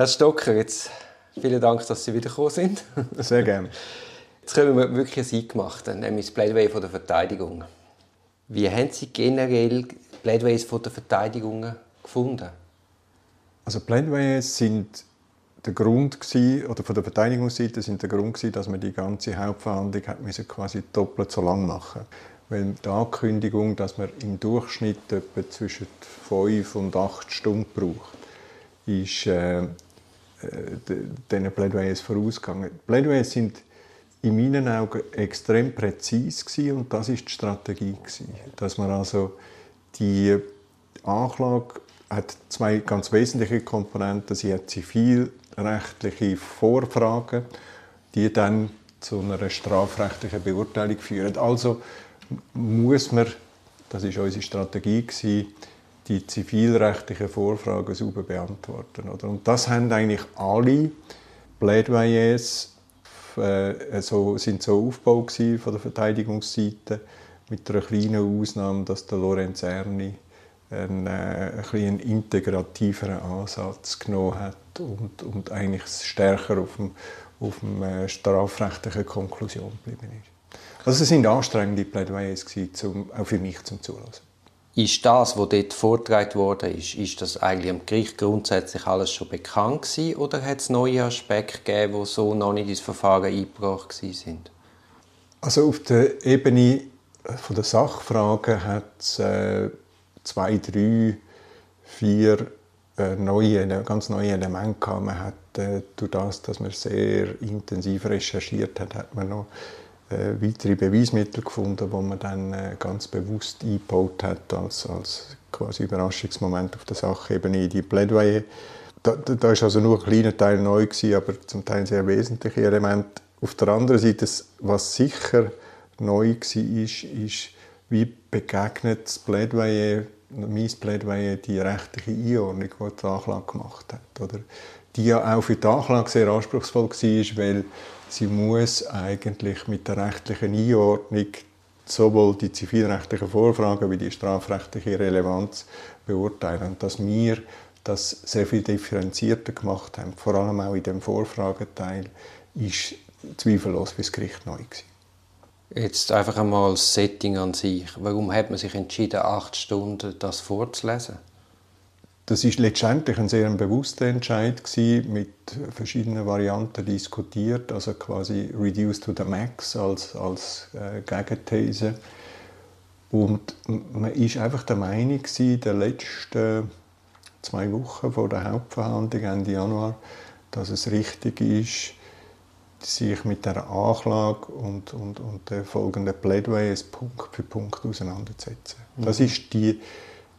Herr Stocker, jetzt vielen Dank, dass Sie wiedergekommen sind. Sehr gerne. Jetzt kommen wir wirklich ein Eingemachte, nämlich das Plädoyer von der Verteidigung. Wie haben Sie generell Plädoyers von der Verteidigung gefunden? Also Plädoyers sind der Grund gewesen, oder von der Verteidigungsseite sind der Grund gewesen, dass man die ganze Hauptverhandlung hat müssen quasi doppelt so lang machen weil die Ankündigung, dass man im Durchschnitt etwa zwischen fünf und acht Stunden braucht, ist äh diesen Plädoyers vorausgegangen. Plädoyers sind in meinen Augen extrem präzise und das ist die Strategie gewesen, dass man also die Anklage hat zwei ganz wesentliche Komponenten. Sie hat zivilrechtliche Vorfragen, die dann zu einer strafrechtlichen Beurteilung führen. Also muss man, das ist unsere Strategie gewesen, die zivilrechtlichen Vorfragen sauber beantworten. Oder? Und das haben eigentlich alle Plädoyers äh, so, sind so aufgebaut von der Verteidigungsseite, mit einer kleinen Ausnahme, dass der Lorenz Erni einen, äh, ein einen integrativeren Ansatz genommen hat und, und eigentlich stärker auf dem, auf dem äh, strafrechtlichen Konklusion geblieben ist. Also es sind anstrengende Plädoyers zum, auch für mich zum Zulassen. Ist das, was dort vorgetragen wurde, ist, ist das eigentlich am Gericht grundsätzlich alles schon bekannt gewesen, oder hat es neue Aspekte gegeben, die so noch nicht ins Verfahren eingebracht sind? Also auf der Ebene von der Sachfragen hat es äh, zwei, drei, vier äh, neue, ganz neue Elemente gehabt. Man hat äh, durch das, dass man sehr intensiv recherchiert hat, hat man noch äh, weitere Beweismittel gefunden, die man dann äh, ganz bewusst eingebaut hat als, als quasi Überraschungsmoment auf der Sachebene in die Plädoyer. Da, da, da ist also nur ein kleiner Teil neu gewesen, aber zum Teil sehr wesentliche Elemente. Auf der anderen Seite, was sicher neu war, ist, ist wie begegnet das Plädoyer, mein Plädoyer, die rechtliche Einordnung, die die Anklage gemacht hat. Oder? Die ja auch für die Anklage sehr anspruchsvoll war, weil sie muss eigentlich mit der rechtlichen Einordnung sowohl die zivilrechtlichen Vorfragen wie die strafrechtliche Relevanz beurteilen. Und dass wir das sehr viel differenzierter gemacht haben, vor allem auch in dem Vorfrageteil, ist zweifellos für das Gericht neu gewesen. Jetzt einfach einmal das Setting an sich. Warum hat man sich entschieden, acht Stunden das vorzulesen? Das ist letztendlich ein sehr bewusster Entscheid gewesen, mit verschiedenen Varianten diskutiert, also quasi reduced to the max als, als äh, Gegenthese. Und man ist einfach der Meinung gewesen, der letzten zwei Wochen vor der Hauptverhandlung Ende Januar, dass es richtig ist, sich mit der Anklage und, und, und der folgenden Plädoyers Punkt für Punkt auseinanderzusetzen. Mhm. Das ist die,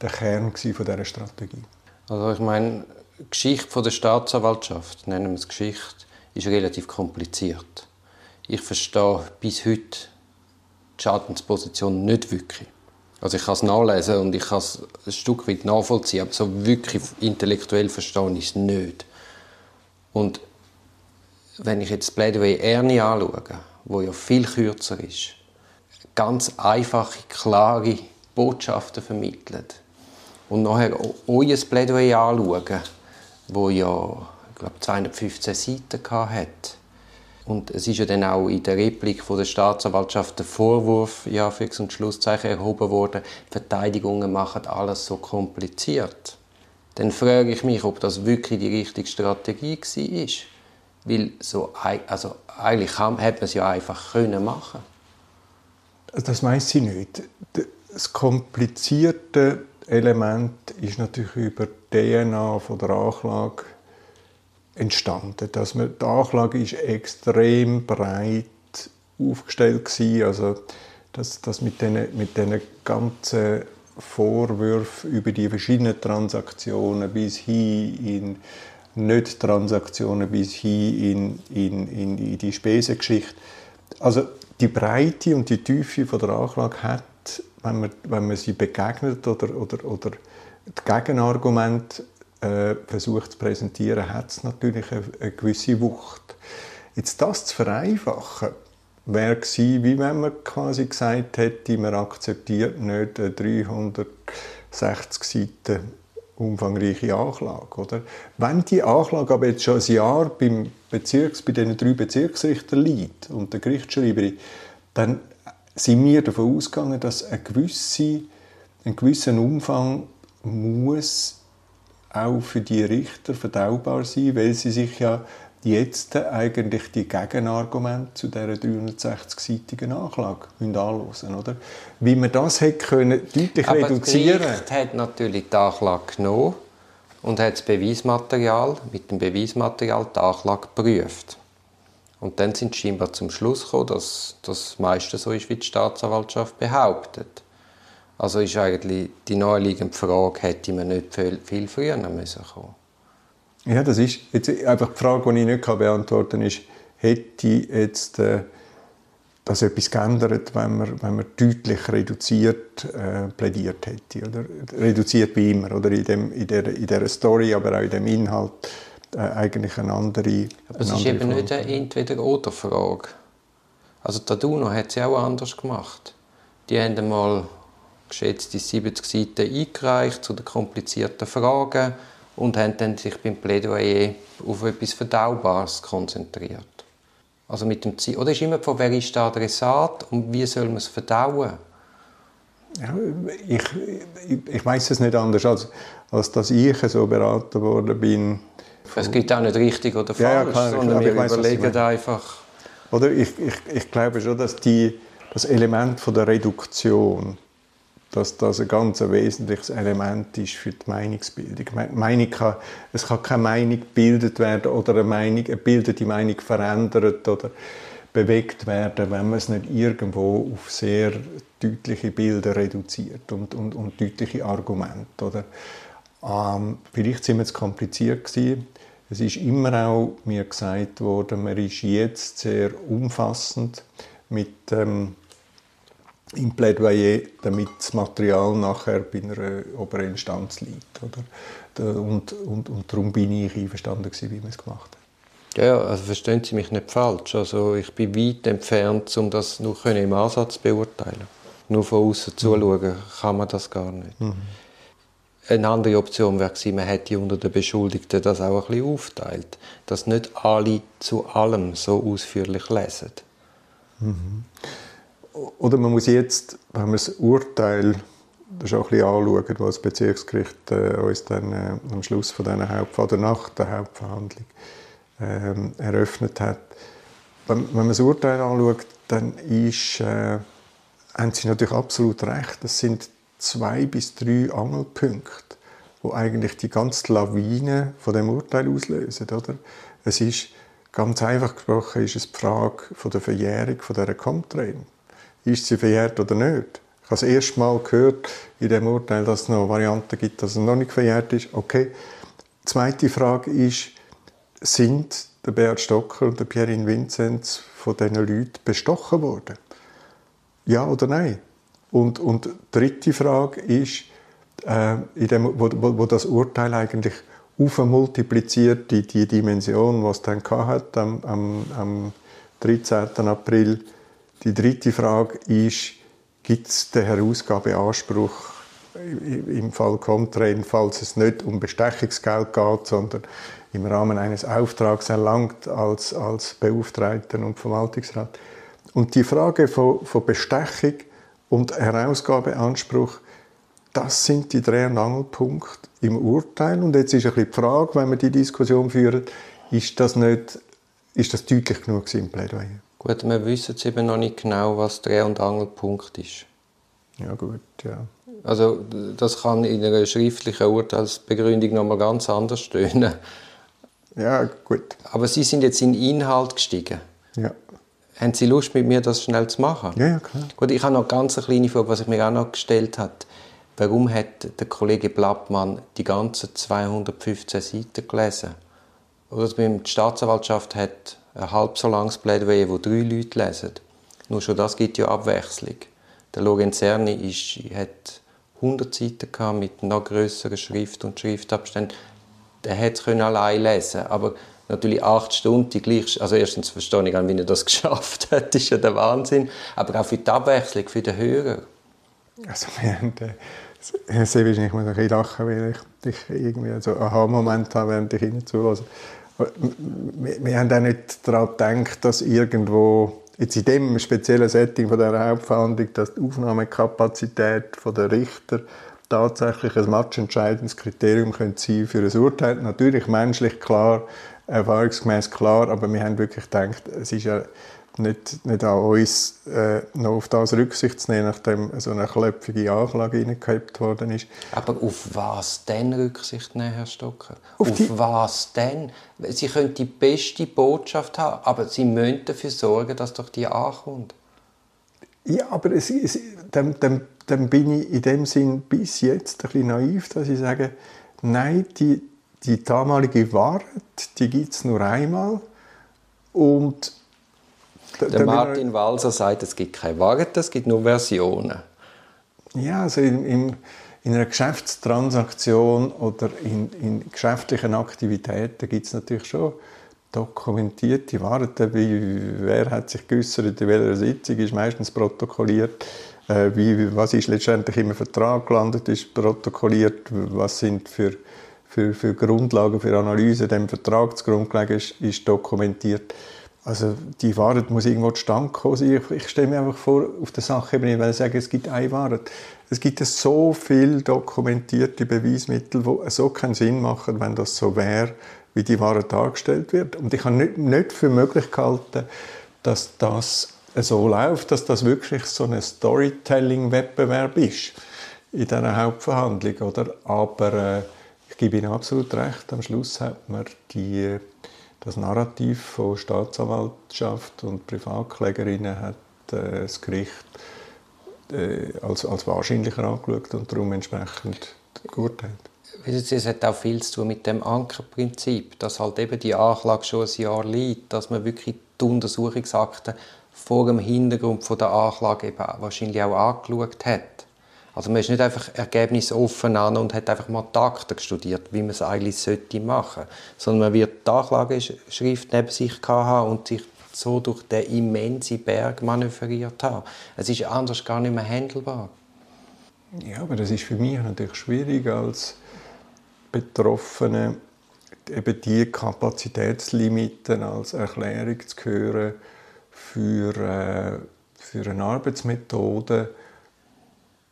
der Kern von dieser Strategie. Also ich meine, die Geschichte von der Staatsanwaltschaft, nennen wir es Geschichte, ist relativ kompliziert. Ich verstehe bis heute die Schadensposition nicht wirklich. Also ich kann es nachlesen und ich kann es ein Stück weit nachvollziehen, aber so wirklich intellektuell verstehen ich es nicht. Und wenn ich jetzt das Plädoyer Ernie anschaue, wo ja viel kürzer ist, ganz einfache, klare Botschaften vermittelt, und nachher euer Plädoyer anschauen, wo ja, ich glaube, 215 Seiten hat. Und es ist ja dann auch in der Replik von der Staatsanwaltschaft der Vorwurf, ja, Fix- und Schlusszeichen erhoben worden, Verteidigungen machen alles so kompliziert. Dann frage ich mich, ob das wirklich die richtige Strategie war. Weil so, also eigentlich hat man es ja einfach können machen Das weiß sie nicht. Das Komplizierte Element ist natürlich über die DNA von der Anklage entstanden. Dass man, die Anklage ist extrem breit aufgestellt gewesen. also dass, dass mit diesen mit ganzen Vorwürfen über die verschiedenen Transaktionen bis hin in Nicht-Transaktionen bis hin in, in, in, in die Spesengeschichte. Also die Breite und die Tiefe von der Anklage hat wenn man, wenn man sie begegnet oder, oder, oder das Gegenargument äh, versucht zu präsentieren, hat es natürlich eine, eine, gewisse Wucht. Jetzt das zu vereinfachen, wäre gewesen, wie wenn man quasi gesagt hätte, man akzeptiert nicht 360 Seiten umfangreiche Anklage. Oder? Wenn die Anklage aber jetzt schon ein Jahr beim Bezirks, bei diesen drei Bezirksrichtern liegt und der Gerichtsschreiberin, dann sind wir davon ausgegangen, dass ein, gewisse, ein gewisser Umfang muss auch für die Richter verdaubar sein, weil sie sich ja jetzt eigentlich die Gegenargumente zu dieser 360-seitigen Anklage anhören oder? Wie man das hätte können, deutlich Aber reduzieren Das Gericht hat natürlich die Anklage genommen und hat das Beweismaterial, mit dem Beweismaterial die Anklage geprüft. Und dann sind sie scheinbar zum Schluss gekommen, dass das meiste so ist, wie die Staatsanwaltschaft behauptet. Also ist eigentlich die naheliegende Frage, hätte man nicht viel, viel früher müssen kommen ja, das ist jetzt einfach die Frage, die ich nicht beantworten kann, ist, hätte jetzt äh, das etwas geändert, wenn man, wenn man deutlich reduziert äh, plädiert hätte? Oder? Reduziert wie immer, oder in, dem, in, der, in dieser Story, aber auch in dem Inhalt äh, eigentlich eine andere Aber es ist eben Frage. nicht eine Entweder-Oder-Frage. Also die Aduno hat es ja auch anders gemacht. Die haben einmal geschätzte 70 Seiten eingereicht zu den komplizierten Fragen und haben dann sich beim Plädoyer auf etwas Verdaubares konzentriert. Also mit dem Ziel, oder ist immer von wer ist der Adressat und wie soll man es verdauen? Ja, ich, ich, ich weiß es nicht anders, als, als dass ich so beraten worden bin. Es gibt auch nicht richtig oder falsch, ja, ja, klar, sondern wir weiss, überlegen einfach. Oder ich, ich, ich glaube schon, dass die, das Element von der Reduktion dass das ein ganz wesentliches Element ist für die Meinungsbildung. Meinung kann, es kann keine Meinung gebildet werden oder eine, Meinung, eine bildete Meinung verändert oder bewegt werden, wenn man es nicht irgendwo auf sehr deutliche Bilder reduziert und, und, und deutliche Argumente. Oder? Ähm, vielleicht sind wir zu kompliziert gewesen. Es ist immer auch mir gesagt worden, man ist jetzt sehr umfassend mit ähm, im Plädoyer, damit das Material nachher bei einer oberen Instanz liegt. Oder? Und, und, und darum bin ich einverstanden, wie man es gemacht hat. Ja, also verstehen Sie mich nicht falsch. Also ich bin weit entfernt, um das nur im Ansatz zu beurteilen. Nur von außen mhm. zuschauen kann man das gar nicht. Mhm. Eine andere Option wäre gewesen, man hätte unter den Beschuldigten das auch ein bisschen aufteilt, dass nicht alle zu allem so ausführlich lesen. Mhm. Oder man muss jetzt, wenn man das Urteil das auch ein bisschen anschauen, was das Bezirksgericht äh, uns dann äh, am Schluss von dieser Hauptver nach der Hauptverhandlung äh, eröffnet hat. Wenn, wenn, man das Urteil anschaut, dann ist, äh, haben Sie natürlich absolut recht. Das sind zwei bis drei Angelpunkte, wo eigentlich die ganze Lawine von dem Urteil auslösen. Oder? Es ist ganz einfach gesprochen, ist es die Frage von der Verjährung von dieser Comtrain ist sie verjährt oder nicht. Ich habe das erste Mal gehört in dem Urteil, dass es noch Varianten gibt, dass es noch nicht verjährt ist. Okay. Die zweite Frage ist, sind der Beat Stocker und der Pierre Vinzenz von diesen Leuten bestochen worden? Ja oder nein? Und, und die dritte Frage ist, äh, in dem, wo, wo, wo, das Urteil eigentlich aufmultipliziert, die, die Dimension, was dann hat, am, am, am 13. April die dritte Frage ist, gibt es den Herausgabeanspruch im Fall Comtrain, falls es nicht um Bestechungsgeld geht, sondern im Rahmen eines Auftrags erlangt als, als Beauftragten und Verwaltungsrat. Und die Frage von, von Bestechung und Herausgabeanspruch, das sind die Dreh- und Angelpunkte im Urteil. Und jetzt ist ein bisschen die Frage, wenn wir die Diskussion führen, ist das, nicht, ist das deutlich genug im Plädoyer? Gut, wir wissen jetzt eben noch nicht genau, was der Dreh- und Angelpunkt ist. Ja gut, ja. Also das kann in einer schriftlichen Urteilsbegründung noch mal ganz anders stehen. Ja, gut. Aber Sie sind jetzt in Inhalt gestiegen. Ja. Haben Sie Lust, mit mir das schnell zu machen? Ja, ja klar. Gut, ich habe noch ganz eine kleine Frage, was ich mir auch noch gestellt habe. Warum hat der Kollege Blattmann die ganzen 215 Seiten gelesen? Oder die Staatsanwaltschaft hat ein halb so langes Plädoyer, wo drei Leute lesen. Nur schon das gibt ja Abwechslung. Der Lorenzerni ist, hat 100 Seiten mit noch größeren Schrift und Schriftabständen. Der hätte es allein lesen aber natürlich acht Stunden die gleich, also erstens verstehe ich, wie er das geschafft hat, das ist ja der Wahnsinn, aber auch für die Abwechslung, für den Hörer. Also wir haben Sehr wahrscheinlich muss ich ein bisschen lachen, weil ich, ich irgendwie so einen Aha-Moment habe, während ich zuhöre. Wir, wir haben auch nicht daran gedacht, dass irgendwo jetzt in dem speziellen Setting von der Hauptverhandlung, dass die Aufnahmekapazität der Richter tatsächlich ein matchentscheidendes Kriterium könnte für ein Urteil. Natürlich menschlich klar, erfahrungsgemäß klar, aber wir haben wirklich gedacht, es ist ja nicht, nicht an uns, äh, noch auf das Rücksicht zu nehmen, nachdem so eine klöpfige Anklage reingehabt worden ist. Aber auf was denn Rücksicht nehmen, Herr Stocker? Auf, auf was denn? Sie können die beste Botschaft haben, aber Sie müssen dafür sorgen, dass doch die ankommt. Ja, aber es, es, dann, dann, dann bin ich in dem Sinn bis jetzt ein bisschen naiv, dass ich sage, nein, die, die damalige Wahrheit, die gibt es nur einmal und der Martin Walser sagt, es gibt keine Wahrheit, es gibt nur Versionen. Ja, also in, in, in einer Geschäftstransaktion oder in, in geschäftlichen Aktivitäten gibt es natürlich schon dokumentierte Wahrheiten, wie wer hat sich geäußert, in welcher Sitzung ist meistens protokolliert, äh, wie, was ist letztendlich im Vertrag gelandet, ist protokolliert, was sind für, für, für Grundlagen für Analyse dem Vertrag zugrunde gelegen ist, ist dokumentiert. Also die Wahrheit muss irgendwo zustande kommen. Ich, ich stelle mir einfach vor, auf der Sachebene, weil ich sage, es gibt eine Wahrheit. Es gibt so viele dokumentierte Beweismittel, die so keinen Sinn machen, wenn das so wäre, wie die Wahrheit dargestellt wird. Und ich habe nicht, nicht für möglich gehalten, dass das so läuft, dass das wirklich so ein Storytelling-Wettbewerb ist in dieser Hauptverhandlung. Oder? Aber äh, ich gebe Ihnen absolut recht, am Schluss hat man die das Narrativ von Staatsanwaltschaft und Privatklägerinnen hat äh, das Gericht äh, als, als wahrscheinlicher angeschaut und darum entsprechend geurteilt. Es hat auch viel zu tun mit dem Ankerprinzip, dass halt eben die Anklage schon ein Jahr liegt, dass man wirklich die Untersuchungsakten vor dem Hintergrund von der Anklage eben wahrscheinlich auch angeschaut hat. Also man ist nicht einfach ergebnisoffen an und hat einfach mal Takte studiert, wie man es eigentlich sollte machen, sondern man wird die Anklageschrift neben sich haben und sich so durch den immensen Berg manövriert haben. Es ist anders gar nicht mehr handelbar. Ja, aber das ist für mich natürlich schwierig als Betroffene eben die Kapazitätslimiten als Erklärung zu hören für, äh, für eine Arbeitsmethode,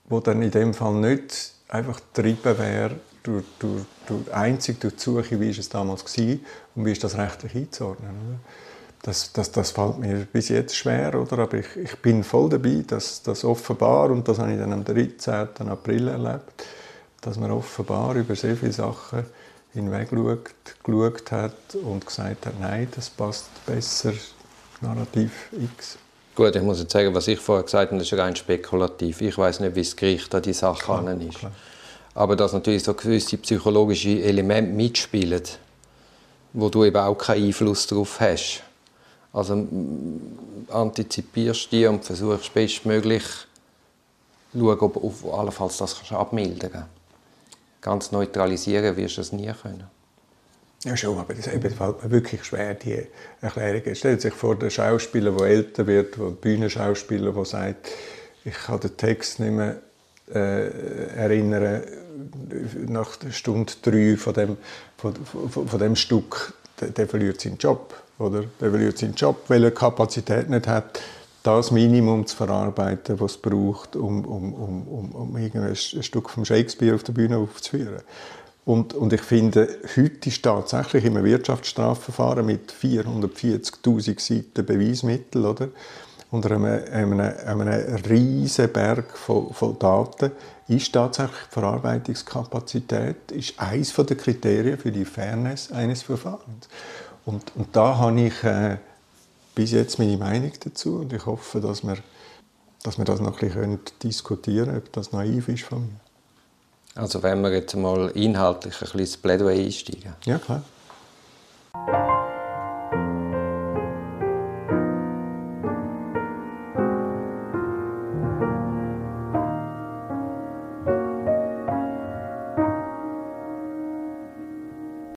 wo dann in dem Fall nicht einfach getrieben wäre, durch, durch, durch, einzig durch die Suche, wie ist es damals war und wie ist das rechtlich einzuordnen. Oder? Das, das, das fällt mir bis jetzt schwer, oder? aber ich, ich bin voll dabei, dass das offenbar, und das habe ich dann am 13. April erlebt, dass man offenbar über sehr viele Sachen hinweg geschaut hat und gesagt hat, nein, das passt besser, Narrativ X. Gut, ich muss jetzt sagen, was ich vorher gesagt habe, das ist rein spekulativ. Ich weiß nicht, wie das Gericht an die Sache klar, ist. Klar. Aber dass natürlich so gewisse psychologische Elemente mitspielen, wo du eben auch keinen Einfluss darauf hast. Also antizipierst die und versuchst bestmöglich zu schauen, ob auf allenfalls das kannst abmildern kannst. Ganz neutralisieren wirst du es nie können. Ja, schon, aber das fällt mir wirklich schwer, die Erklärung. Stellt sich vor, der Schauspieler, der älter wird, der Bühnenschauspieler, der sagt, ich kann den Text nicht mehr äh, erinnern, nach Stunde drei von dem, von, von, von dem Stück, der, der, verliert seinen Job. Oder? Der verliert seinen Job, weil er Kapazität nicht hat, das Minimum zu verarbeiten, was es braucht, um, um, um, um, um ein Stück von Shakespeare auf der Bühne aufzuführen. Und, und ich finde, heute ist tatsächlich im Wirtschaftsstrafverfahren mit 440.000 Seiten Beweismittel oder, unter einem, einem, einem riesen Berg von, von, Daten ist tatsächlich die Verarbeitungskapazität ist eines der Kriterien für die Fairness eines Verfahrens. Und, und da habe ich äh, bis jetzt meine Meinung dazu und ich hoffe, dass wir, dass wir das noch ein bisschen diskutieren können, ob das naiv ist von mir. Also wenn wir jetzt mal inhaltlich ein bisschen ins Plädoyer einsteigen. Ja, klar.